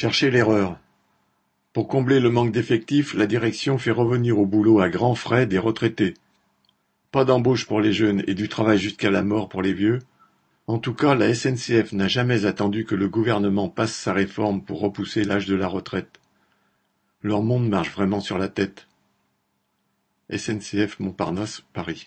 Cherchez l'erreur. Pour combler le manque d'effectifs, la direction fait revenir au boulot à grands frais des retraités. Pas d'embauche pour les jeunes et du travail jusqu'à la mort pour les vieux. En tout cas, la SNCF n'a jamais attendu que le gouvernement passe sa réforme pour repousser l'âge de la retraite. Leur monde marche vraiment sur la tête. SNCF Montparnasse, Paris